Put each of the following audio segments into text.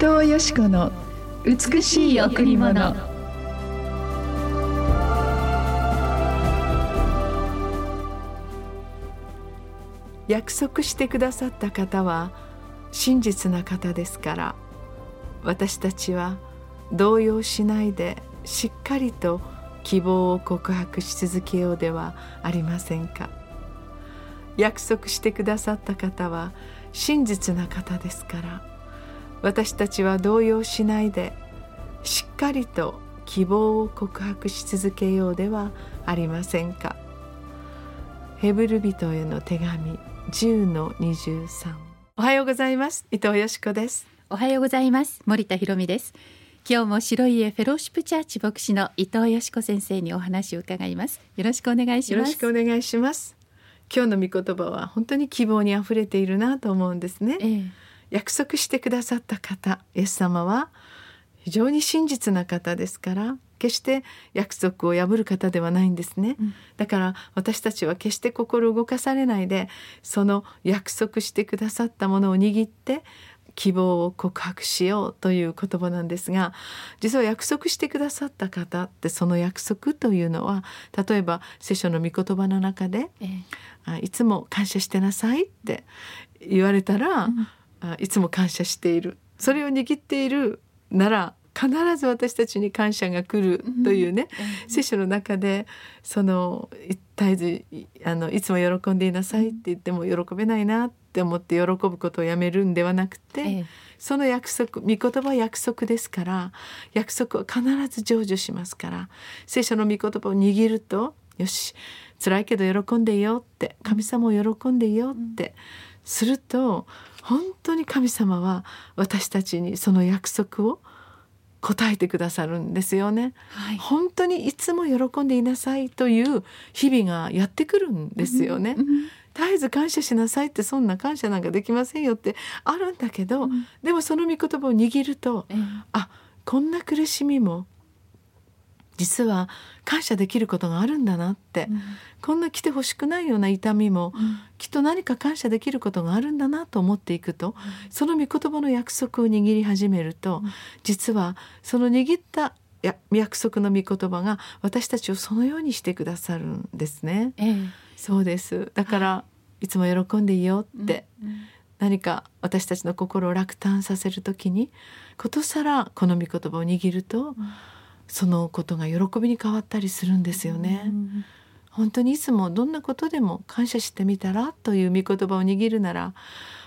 藤よし子の美しい贈り物。約束してくださった方は真実な方ですから私たちは動揺しないでしっかりと希望を告白し続けようではありませんか。約束してくださった方は真実な方ですから私たちは動揺しないでしっかりと希望を告白し続けようではありませんか？ヘブル人への手紙10の23おはようございます。伊藤よしこです。おはようございます。森田博美です。今日も白い家フェローシップチャーチ牧師の伊藤よしこ先生にお話を伺います。よろしくお願いします。よろしくお願いします。今日の御言葉は本当に希望にあふれているなと思うんですね、ええ、約束してくださった方イエス様は非常に真実な方ですから決して約束を破る方ではないんですね、うん、だから私たちは決して心動かされないでその約束してくださったものを握って希望を告白しようという言葉なんですが実は約束してくださった方ってその約束というのは例えば聖書の御言葉の中で、ええ、いつも感謝してなさいって言われたら、うん、いつも感謝している。それを握っているなら必ず私たちに感謝が来るというね、うん、聖書の中でその絶えずあのいつも喜んでいなさいって言っても喜べないなって思って喜ぶことをやめるんではなくて、ええ、その約束御言葉は約束ですから約束は必ず成就しますから聖書の御言葉を握るとよし辛いけど喜んでいようって神様を喜んでいようってすると本当に神様は私たちにその約束を答えてくださるんですよね、はい、本当にいつも喜んでいなさいという日々がやってくるんですよね、うんうん絶えず感謝しなさいってそんな感謝なんかできませんよって。あるんだけど、うん、でもその御言葉を握ると、えー、あこんな苦しみも実は感謝できることがあるんだなって、うん、こんな来てほしくないような痛みも、うん、きっと何か感謝できることがあるんだなと思っていくと、うん、その御言葉の約束を握り始めると、実はその握った約束の御言葉が私たちをそのようにしてくださるんですね。ええ、そうです。だから、はい、いつも喜んでいいよって、何か私たちの心を落胆させる時にことさらこの御言葉を握ると、そのことが喜びに変わったりするんですよね。うん本当にいつもどんなことでも感謝してみたらという御言葉を握るなら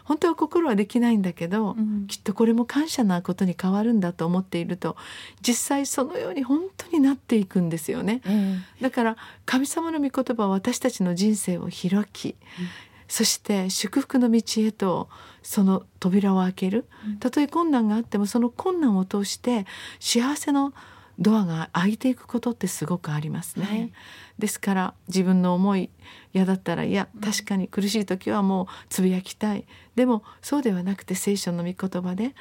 本当は心はできないんだけど、うん、きっとこれも感謝なことに変わるんだと思っていると実際そのように本当になっていくんですよね、うん、だから神様の御言葉は私たちの人生を開き、うん。そして祝福の道へとその扉を開ける。たとえ困難があってもその困難を通して幸せのドアが開いていくことってすごくありますね、はい、ですから自分の思い嫌だったらいや確かに苦しい時はもうつぶやきたい。でもそうではなくて聖書の御言葉で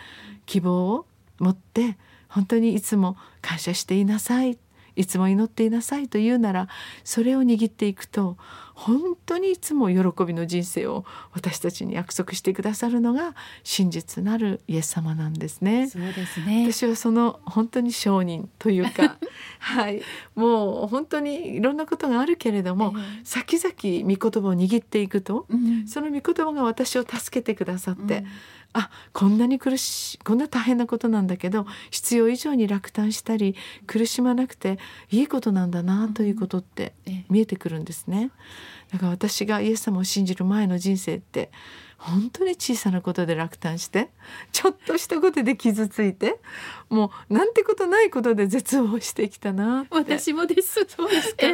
希望を持って本当にいつも感謝していなさい。いつも祈っていなさいと言うならそれを握っていくと本当にいつも喜びの人生を私たちに約束してくださるのが真実なるイエス様なんですね。そうですね。私はその本当に証人というか はい。もう本当にいろんなことがあるけれども、えー、先々御言葉を握っていくと、うん、その御言葉が私を助けてくださって、うん。あこんなに苦しいこんな大変なことなんだけど必要以上に落胆したり苦しまなくていいことなんだなということって見えてくるんですね。だから私がイエス様を信じる前の人生って本当に小さなことで落胆してちょっとしたことで傷ついてもうなんてことないことで絶望してきたな私もです。そうですか、え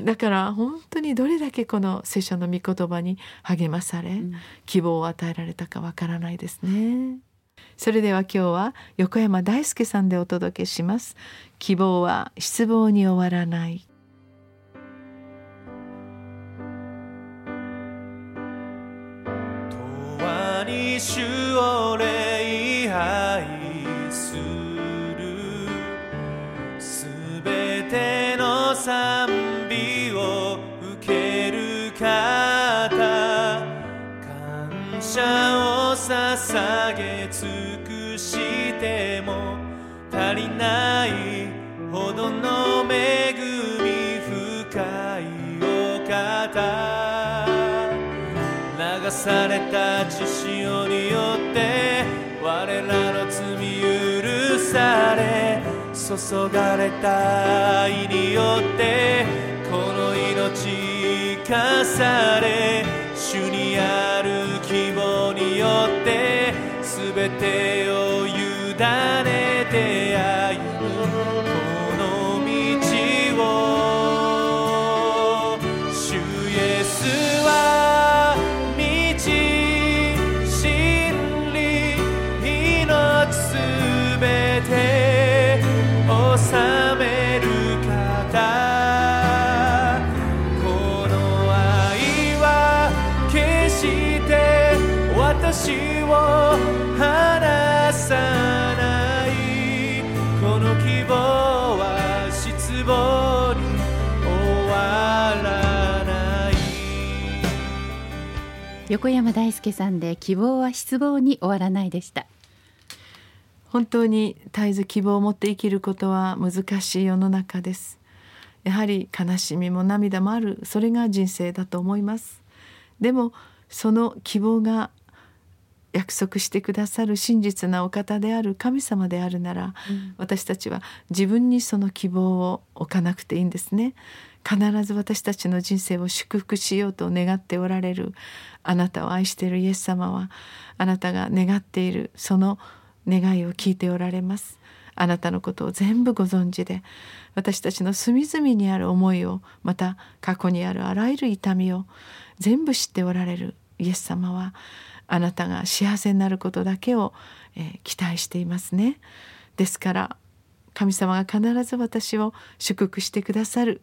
ー、だから本当にどれだけこの聖書の御言葉に励まされ、うん、希望を与えられたかわからないですね。それでは今日は横山大輔さんでお届けします。希望は失望に終わらない主を礼拝するすべての賛美を受ける方感謝を捧げ尽くしても足りないほどの恵み深いお方。流された血潮によって我らの罪許され注がれた愛によってこの命生かされ主にある希望によって全てを横山大輔さんで希望は失望に終わらないでした。本当に絶えず希望を持って生きることは難しい世の中です。やはり悲しみも涙もあるそれが人生だと思います。でもその希望が約束してくださる真実なお方である神様であるなら、うん、私たちは自分にその希望を置かなくていいんですね必ず私たちの人生を祝福しようと願っておられるあなたを愛しているイエス様はあなたが願っているその願いを聞いておられます。あなたのことを全部ご存知で私たちの隅々にある思いをまた過去にあるあらゆる痛みを全部知っておられるイエス様はあなたが幸せになることだけを、えー、期待していますね。ですから神様が必ず私を祝福してくださる。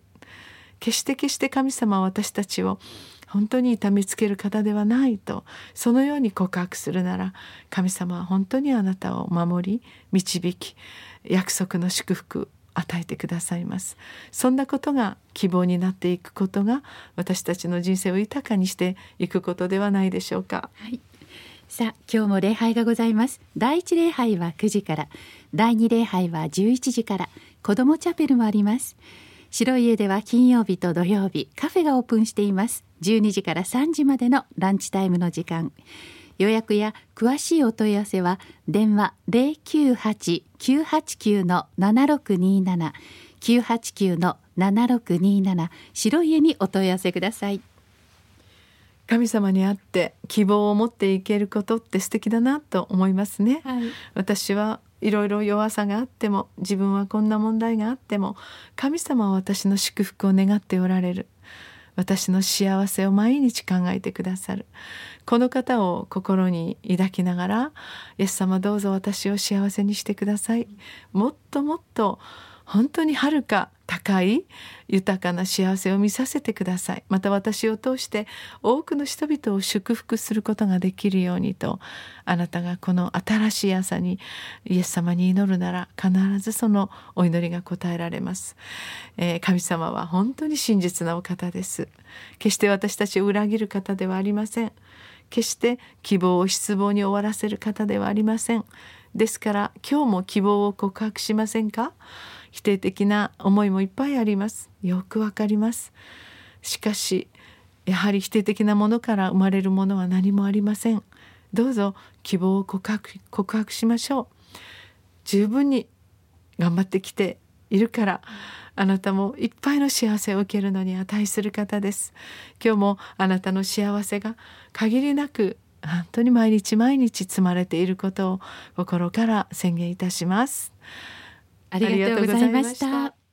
決して決して神様は私たちを本当に痛めつける方ではないとそのように告白するなら神様は本当にあなたを守り導き約束の祝福与えてくださいます。そんなことが希望になっていくことが私たちの人生を豊かにしていくことではないでしょうか、はい、さあ今日も礼拝がございます。第一礼拝は9時から第二礼拝は11時から子どもチャペルもあります。白い家では金曜日と土曜日カフェがオープンしています。12時から3時までのランチタイムの時間。予約や詳しいお問い合わせは電話098-989の7627 989の7627白家にお問い合わせください。神様に会って希望を持っていけることって素敵だなと思いますね、はい、私はいろいろ弱さがあっても自分はこんな問題があっても神様は私の祝福を願っておられる。私の幸せを毎日考えてくださる。この方を心に抱きながらイエス様どうぞ私を幸せにしてください。もっともっと本当にはるか高い豊かな幸せを見させてください。また私を通して多くの人々を祝福することができるようにとあなたがこの新しい朝にイエス様に祈るなら必ずそのお祈りが応えられます、えー、神様は本当に真実なお方です。決して私たちを裏切る方ではありません。決して希望を失望に終わらせる方ではありません。ですから今日も希望を告白しませんか？否定的な思いもいっぱいあります。よくわかります。しかしやはり否定的なものから生まれるものは何もありません。どうぞ希望を告白告白しましょう。十分に頑張ってきているからあなたもいっぱいの幸せを受けるのに値する方です。今日もあなたの幸せが限りなく本当に毎日毎日積まれていることを心から宣言いたします。ありがとうございました。